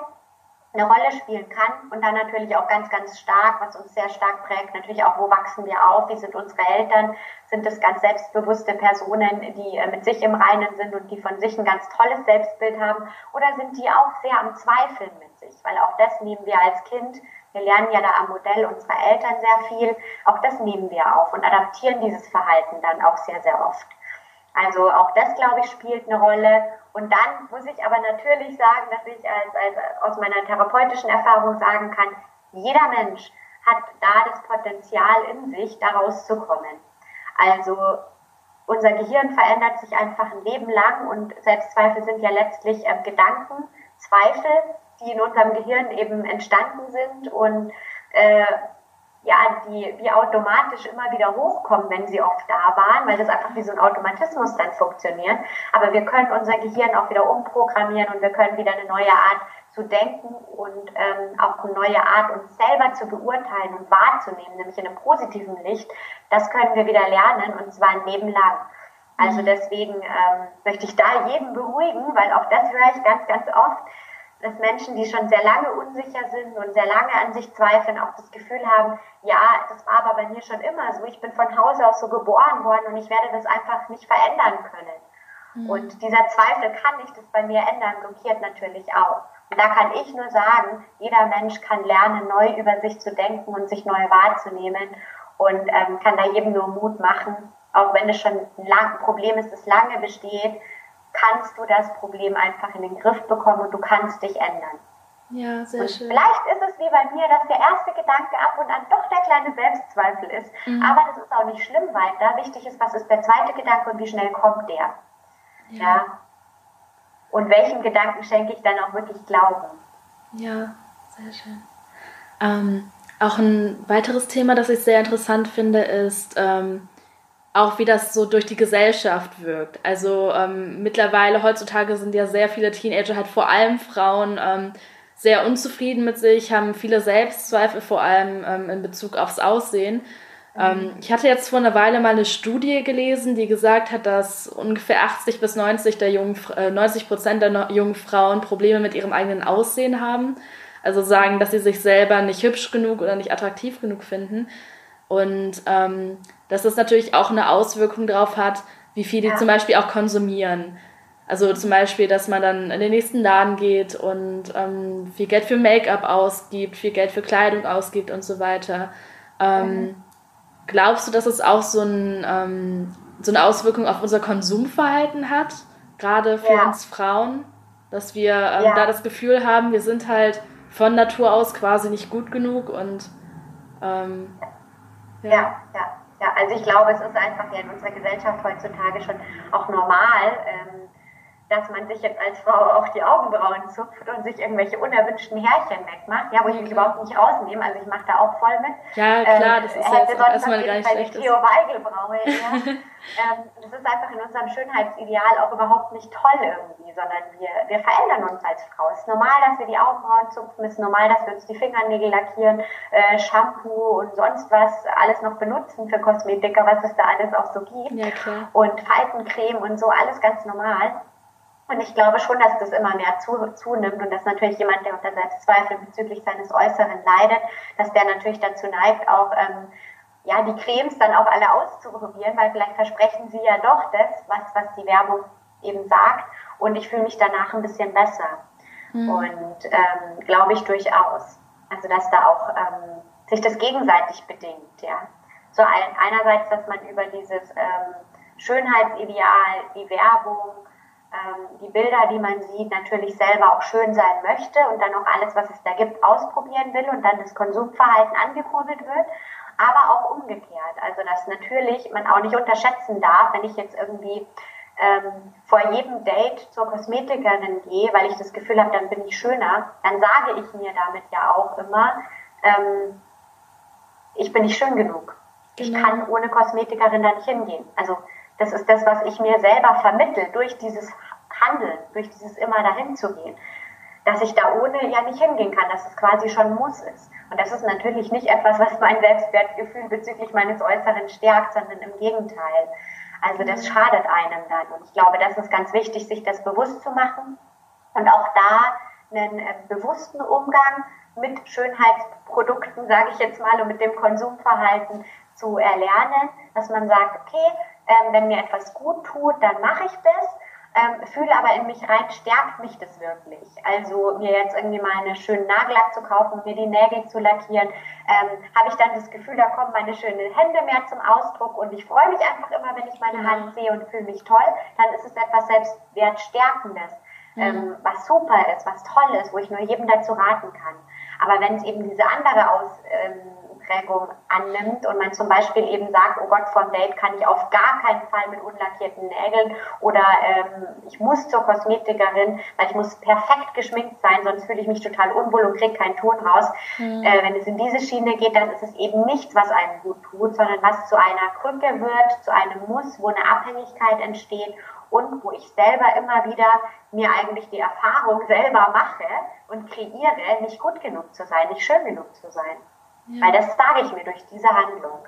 eine Rolle spielen kann und dann natürlich auch ganz, ganz stark, was uns sehr stark prägt, natürlich auch, wo wachsen wir auf, wie sind unsere Eltern, sind es ganz selbstbewusste Personen, die äh, mit sich im Reinen sind und die von sich ein ganz tolles Selbstbild haben oder sind die auch sehr am Zweifeln mit sich, weil auch das nehmen wir als Kind, wir lernen ja da am Modell unserer Eltern sehr viel, auch das nehmen wir auf und adaptieren dieses Verhalten dann auch sehr, sehr oft. Also auch das, glaube ich, spielt eine Rolle. Und dann muss ich aber natürlich sagen, dass ich als, als, aus meiner therapeutischen Erfahrung sagen kann, jeder Mensch hat da das Potenzial in sich, da rauszukommen. Also unser Gehirn verändert sich einfach ein Leben lang und Selbstzweifel sind ja letztlich äh, Gedanken, Zweifel, die in unserem Gehirn eben entstanden sind und äh, ja, die wie automatisch immer wieder hochkommen, wenn sie oft da waren, weil das einfach wie so ein Automatismus dann funktioniert. Aber wir können unser Gehirn auch wieder umprogrammieren und wir können wieder eine neue Art zu denken und ähm, auch eine neue Art, uns selber zu beurteilen und wahrzunehmen, nämlich in einem positiven Licht. Das können wir wieder lernen und zwar ein Leben lang. Also mhm. deswegen ähm, möchte ich da jeden beruhigen, weil auch das höre ich ganz, ganz oft dass Menschen, die schon sehr lange unsicher sind und sehr lange an sich zweifeln, auch das Gefühl haben, ja, das war aber bei mir schon immer so. Ich bin von Hause aus so geboren worden und ich werde das einfach nicht verändern können. Mhm. Und dieser Zweifel, kann ich das bei mir ändern, blockiert natürlich auch. Und da kann ich nur sagen, jeder Mensch kann lernen, neu über sich zu denken und sich neu wahrzunehmen und ähm, kann da jedem nur Mut machen, auch wenn es schon ein Problem ist, das lange besteht, kannst du das Problem einfach in den Griff bekommen und du kannst dich ändern. Ja, sehr und schön. Vielleicht ist es wie bei mir, dass der erste Gedanke ab und an doch der kleine Selbstzweifel ist. Mhm. Aber das ist auch nicht schlimm weiter. Wichtig ist, was ist der zweite Gedanke und wie schnell kommt der. Ja. ja. Und welchen Gedanken schenke ich dann auch wirklich Glauben? Ja, sehr schön. Ähm, auch ein weiteres Thema, das ich sehr interessant finde, ist, ähm, auch wie das so durch die Gesellschaft wirkt. Also ähm, mittlerweile, heutzutage sind ja sehr viele Teenager, halt vor allem Frauen, ähm, sehr unzufrieden mit sich, haben viele Selbstzweifel, vor allem ähm, in Bezug aufs Aussehen. Mhm. ich hatte jetzt vor einer Weile mal eine Studie gelesen, die gesagt hat, dass ungefähr 80 bis 90 der jungen, äh, 90 Prozent der jungen Frauen Probleme mit ihrem eigenen Aussehen haben. Also sagen, dass sie sich selber nicht hübsch genug oder nicht attraktiv genug finden. Und ähm, dass das natürlich auch eine Auswirkung darauf hat, wie viel die ja. zum Beispiel auch konsumieren. Also zum Beispiel, dass man dann in den nächsten Laden geht und ähm, viel Geld für Make-up ausgibt, viel Geld für Kleidung ausgibt und so weiter. Ähm, mhm. Glaubst du, dass es auch so, ein, ähm, so eine Auswirkung auf unser Konsumverhalten hat, gerade für ja. uns Frauen, dass wir ähm, ja. da das Gefühl haben, wir sind halt von Natur aus quasi nicht gut genug und ähm, ja. ja, ja. Ja, also ich glaube, es ist einfach ja in unserer Gesellschaft heutzutage schon auch normal, ähm, dass man sich jetzt als Frau auch die Augenbrauen zupft und sich irgendwelche unerwünschten Härchen wegmacht, ja, wo ich mich überhaupt nicht rausnehme. Also ich mache da auch voll mit. Ja, klar, das ist äh, jetzt sonst erstmal gar nicht schlecht. Theo Weigel brauche. Ja. ähm, das ist einfach in unserem Schönheitsideal auch überhaupt nicht toll irgendwie, sondern wir, wir verändern uns als Frau. Es ist normal, dass wir die Augenbrauen zupfen, es ist normal, dass wir uns die Fingernägel lackieren, äh, Shampoo und sonst was alles noch benutzen für Kosmetika, was es da alles auch so gibt. Ja, klar. Und Faltencreme und so, alles ganz normal. Und ich glaube schon, dass das immer mehr zu, zunimmt und dass natürlich jemand, der unter Selbstzweifel bezüglich seines Äußeren leidet, dass der natürlich dazu neigt, auch ähm, ja, die Cremes dann auch alle auszuprobieren, weil vielleicht versprechen sie ja doch das, was, was die Werbung eben sagt. Und ich fühle mich danach ein bisschen besser. Mhm. Und ähm, glaube ich durchaus. Also dass da auch ähm, sich das gegenseitig bedingt, ja. So ein, einerseits, dass man über dieses ähm, Schönheitsideal, die Werbung, die Bilder, die man sieht, natürlich selber auch schön sein möchte und dann auch alles, was es da gibt, ausprobieren will und dann das Konsumverhalten angekurbelt wird, aber auch umgekehrt. Also dass natürlich man auch nicht unterschätzen darf, wenn ich jetzt irgendwie ähm, vor jedem Date zur Kosmetikerin gehe, weil ich das Gefühl habe, dann bin ich schöner, dann sage ich mir damit ja auch immer, ähm, ich bin nicht schön genug. Genau. Ich kann ohne Kosmetikerin da nicht hingehen. Also das ist das, was ich mir selber vermittle durch dieses Handeln, durch dieses immer dahin zu gehen. dass ich da ohne ja nicht hingehen kann, dass es quasi schon muss ist. Und das ist natürlich nicht etwas, was mein Selbstwertgefühl bezüglich meines Äußeren stärkt, sondern im Gegenteil. Also das mhm. schadet einem dann. Und ich glaube, das ist ganz wichtig, sich das bewusst zu machen und auch da einen äh, bewussten Umgang mit Schönheitsprodukten, sage ich jetzt mal, und mit dem Konsumverhalten zu erlernen, dass man sagt, okay, ähm, wenn mir etwas gut tut, dann mache ich das ähm, fühle aber in mich rein, stärkt mich das wirklich. Also mir jetzt irgendwie mal einen schönen Nagellack zu kaufen, mir die Nägel zu lackieren, ähm, habe ich dann das Gefühl, da kommen meine schönen Hände mehr zum Ausdruck und ich freue mich einfach immer, wenn ich meine Hand sehe und fühle mich toll, dann ist es etwas Selbstwertstärkendes, mhm. ähm, was super ist, was toll ist, wo ich nur jedem dazu raten kann. Aber wenn es eben diese andere Aus, ähm, Ausprägung annimmt und man zum Beispiel eben sagt, oh Gott, vom Date kann ich auf gar keinen Fall mit unlackierten Nägeln oder ähm, ich muss zur Kosmetikerin, weil ich muss perfekt geschminkt sein, sonst fühle ich mich total unwohl und kriege keinen Ton raus. Mhm. Äh, wenn es in diese Schiene geht, dann ist es eben nichts, was einem gut tut, sondern was zu einer Krücke wird, zu einem Muss, wo eine Abhängigkeit entsteht und wo ich selber immer wieder mir eigentlich die Erfahrung selber mache und kreiere, nicht gut genug zu sein, nicht schön genug zu sein. Ja. Weil das sage ich mir durch diese Handlung.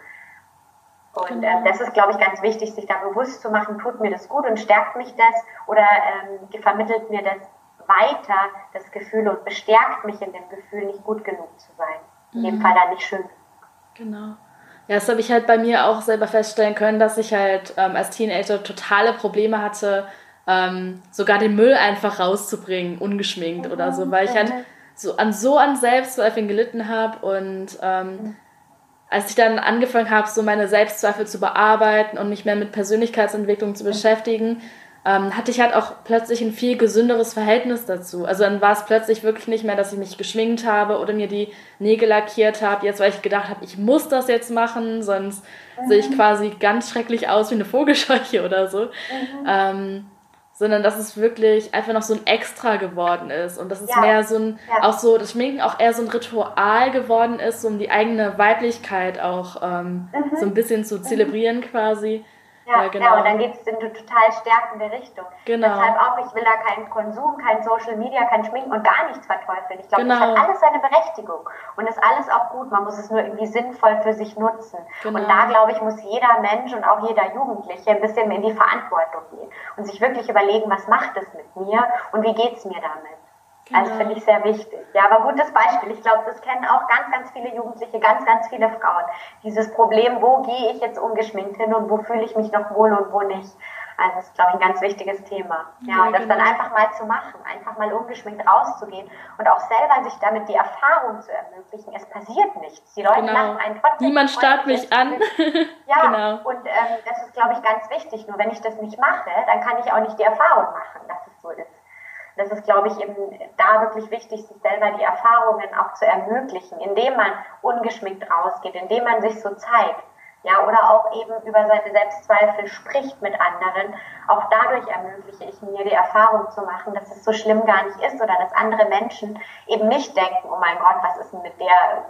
Und genau. äh, das ist, glaube ich, ganz wichtig, sich da bewusst zu machen, tut mir das gut und stärkt mich das oder ähm, vermittelt mir das weiter, das Gefühl und bestärkt mich in dem Gefühl, nicht gut genug zu sein. In mhm. dem Fall dann nicht schön. Genau. Ja, das habe ich halt bei mir auch selber feststellen können, dass ich halt ähm, als Teenager totale Probleme hatte, ähm, sogar den Müll einfach rauszubringen, ungeschminkt mhm. oder so, weil ich halt mhm so an so an Selbstzweifeln gelitten habe und ähm, als ich dann angefangen habe, so meine Selbstzweifel zu bearbeiten und mich mehr mit Persönlichkeitsentwicklung zu beschäftigen, ähm, hatte ich halt auch plötzlich ein viel gesünderes Verhältnis dazu. Also dann war es plötzlich wirklich nicht mehr, dass ich mich geschminkt habe oder mir die Nägel lackiert habe, jetzt weil ich gedacht habe, ich muss das jetzt machen, sonst mhm. sehe ich quasi ganz schrecklich aus wie eine Vogelscheuche oder so. Mhm. Ähm, sondern dass es wirklich einfach noch so ein Extra geworden ist und dass es ja. mehr so ein, ja. auch so, das Schminken auch eher so ein Ritual geworden ist, um die eigene Weiblichkeit auch ähm, mhm. so ein bisschen zu zelebrieren mhm. quasi. Ja, ja, genau. ja und dann geht es in eine total stärkende Richtung. Genau. Deshalb auch, ich will da keinen Konsum, kein Social Media, kein Schminken und gar nichts verteufeln. Ich glaube, genau. das hat alles seine Berechtigung und ist alles auch gut. Man muss es nur irgendwie sinnvoll für sich nutzen. Genau. Und da, glaube ich, muss jeder Mensch und auch jeder Jugendliche ein bisschen in die Verantwortung gehen und sich wirklich überlegen, was macht es mit mir und wie geht es mir damit. Also genau. Also finde ich sehr wichtig. Ja, aber gutes Beispiel. Ich glaube, das kennen auch ganz, ganz viele Jugendliche, ganz, ganz viele Frauen. Dieses Problem, wo gehe ich jetzt ungeschminkt hin und wo fühle ich mich noch wohl und wo nicht. Also das ist, glaube ich, ein ganz wichtiges Thema. Ja, ja und das genau. dann einfach mal zu machen, einfach mal ungeschminkt rauszugehen und auch selber sich damit die Erfahrung zu ermöglichen. Es passiert nichts. Die Leute genau. lachen einen trotzdem. Niemand starrt mich an. ja, genau. und ähm, das ist, glaube ich, ganz wichtig. Nur wenn ich das nicht mache, dann kann ich auch nicht die Erfahrung machen, dass es so ist das ist, glaube ich, eben da wirklich wichtig, sich selber die Erfahrungen auch zu ermöglichen, indem man ungeschminkt rausgeht, indem man sich so zeigt. Ja, oder auch eben über seine Selbstzweifel spricht mit anderen. Auch dadurch ermögliche ich mir die Erfahrung zu machen, dass es so schlimm gar nicht ist oder dass andere Menschen eben nicht denken, oh mein Gott, was ist denn mit der,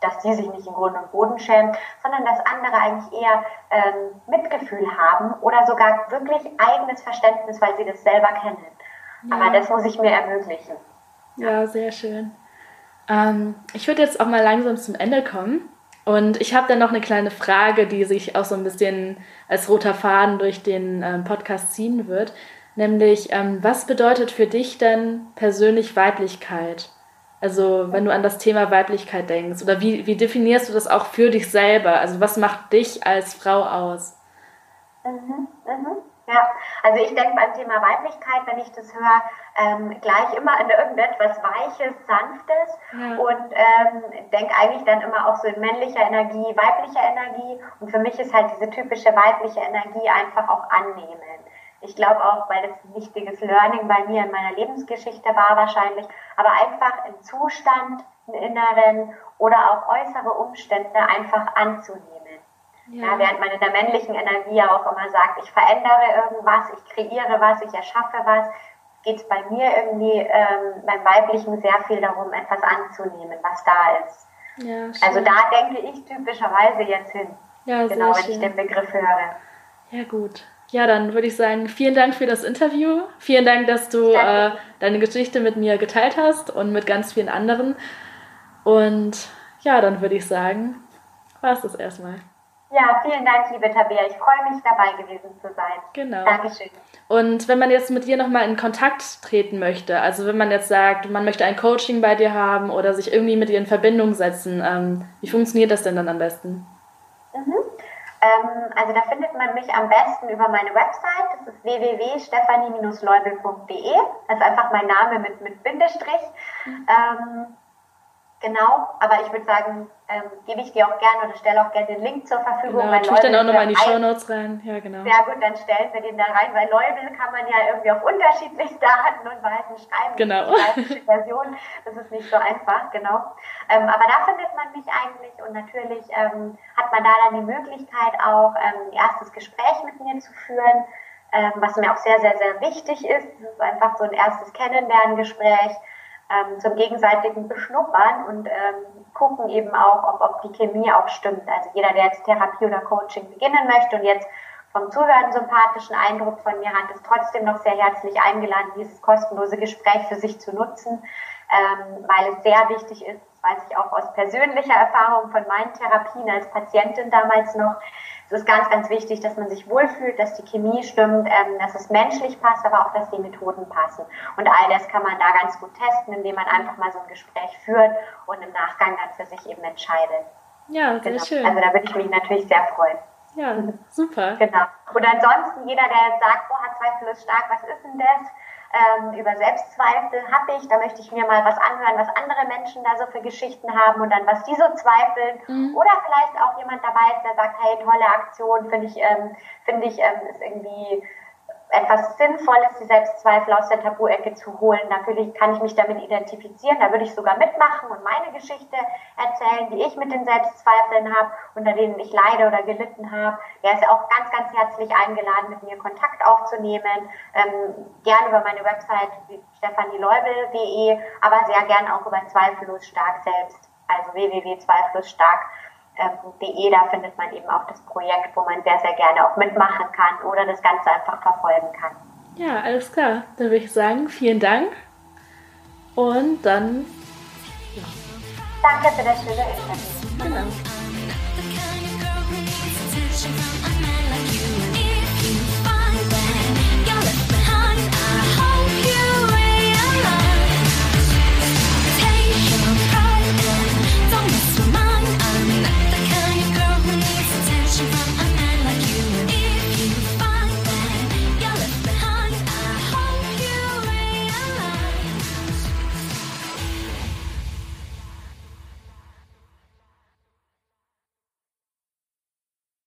dass die sich nicht in Grund und Boden schämen, sondern dass andere eigentlich eher ähm, Mitgefühl haben oder sogar wirklich eigenes Verständnis, weil sie das selber kennen. Ja. Aber das muss ich mir ermöglichen. Ja, sehr schön. Ähm, ich würde jetzt auch mal langsam zum Ende kommen. Und ich habe dann noch eine kleine Frage, die sich auch so ein bisschen als roter Faden durch den ähm, Podcast ziehen wird. Nämlich, ähm, was bedeutet für dich denn persönlich Weiblichkeit? Also, wenn du an das Thema Weiblichkeit denkst, oder wie, wie definierst du das auch für dich selber? Also, was macht dich als Frau aus? Mhm, mhm. Ja, also ich denke beim Thema Weiblichkeit, wenn ich das höre, ähm, gleich immer an irgendetwas Weiches, Sanftes ja. und ähm, denke eigentlich dann immer auch so in männlicher Energie, weiblicher Energie und für mich ist halt diese typische weibliche Energie einfach auch annehmen. Ich glaube auch, weil das ein wichtiges Learning bei mir in meiner Lebensgeschichte war wahrscheinlich, aber einfach einen Zustand, einen inneren oder auch äußere Umstände einfach anzunehmen. Ja. ja. während man in der männlichen Energie auch immer sagt, ich verändere irgendwas, ich kreiere was, ich erschaffe was, geht es bei mir irgendwie ähm, beim Weiblichen sehr viel darum, etwas anzunehmen, was da ist. Ja, also da denke ich typischerweise jetzt hin. Ja, genau, wenn schön. ich den Begriff höre. Ja, gut. Ja, dann würde ich sagen, vielen Dank für das Interview. Vielen Dank, dass du äh, deine Geschichte mit mir geteilt hast und mit ganz vielen anderen. Und ja, dann würde ich sagen, war es das erstmal. Ja, vielen Dank, liebe Tabea. Ich freue mich, dabei gewesen zu sein. Genau. Dankeschön. Und wenn man jetzt mit dir nochmal in Kontakt treten möchte, also wenn man jetzt sagt, man möchte ein Coaching bei dir haben oder sich irgendwie mit dir in Verbindung setzen, ähm, wie funktioniert das denn dann am besten? Mhm. Ähm, also da findet man mich am besten über meine Website. Das ist www.stephanie-leubel.de. Das ist einfach mein Name mit, mit Bindestrich. Mhm. Ähm, Genau, aber ich würde sagen, ähm, gebe ich dir auch gerne oder stelle auch gerne den Link zur Verfügung. Genau, tue ich dann auch nochmal in die Show Notes rein. Ja, genau. Sehr gut, dann stellen wir den da rein, weil Leubel kann man ja irgendwie auf unterschiedlich Daten und Weisen schreiben. Genau. Die Version, das ist nicht so einfach, genau. Ähm, aber da findet man mich eigentlich und natürlich ähm, hat man da dann die Möglichkeit auch ähm, ein erstes Gespräch mit mir zu führen, ähm, was mir auch sehr, sehr, sehr wichtig ist. Das ist einfach so ein erstes Kennenlerngespräch ähm, zum gegenseitigen Beschnuppern und ähm, gucken eben auch, ob, ob die Chemie auch stimmt. Also jeder, der jetzt Therapie oder Coaching beginnen möchte und jetzt vom Zuhören sympathischen Eindruck von mir hat, ist trotzdem noch sehr herzlich eingeladen, dieses kostenlose Gespräch für sich zu nutzen, ähm, weil es sehr wichtig ist, weiß ich auch aus persönlicher Erfahrung von meinen Therapien als Patientin damals noch, es ist ganz, ganz wichtig, dass man sich wohlfühlt, dass die Chemie stimmt, ähm, dass es menschlich passt, aber auch, dass die Methoden passen. Und all das kann man da ganz gut testen, indem man einfach mal so ein Gespräch führt und im Nachgang dann für sich eben entscheidet. Ja, sehr genau. schön. Also da würde ich mich natürlich sehr freuen. Ja, super. Genau. Und ansonsten, jeder, der jetzt sagt, boah, Zweifel ist stark, was ist denn das? Ähm, über Selbstzweifel habe ich, da möchte ich mir mal was anhören, was andere Menschen da so für Geschichten haben und dann was die so zweifeln. Mhm. Oder vielleicht auch jemand dabei ist, der sagt, hey, tolle Aktion, finde ich, ähm, finde ich, ähm, ist irgendwie etwas Sinnvolles, die Selbstzweifel aus der Tabu-Ecke zu holen. Natürlich kann ich mich damit identifizieren, da würde ich sogar mitmachen und meine Geschichte erzählen, die ich mit den Selbstzweifeln habe, unter denen ich leide oder gelitten habe. Der ist auch ganz, ganz herzlich eingeladen, mit mir Kontakt aufzunehmen. Ähm, gern über meine Website stephanieleubel.de, aber sehr gern auch über Zweifellos Stark selbst, also www.zweifellosstark.de www.de, da findet man eben auch das Projekt, wo man sehr, sehr gerne auch mitmachen kann oder das Ganze einfach verfolgen kann. Ja, alles klar. Dann würde ich sagen, vielen Dank. Und dann. Ja. Danke für das schöne Interview. Genau.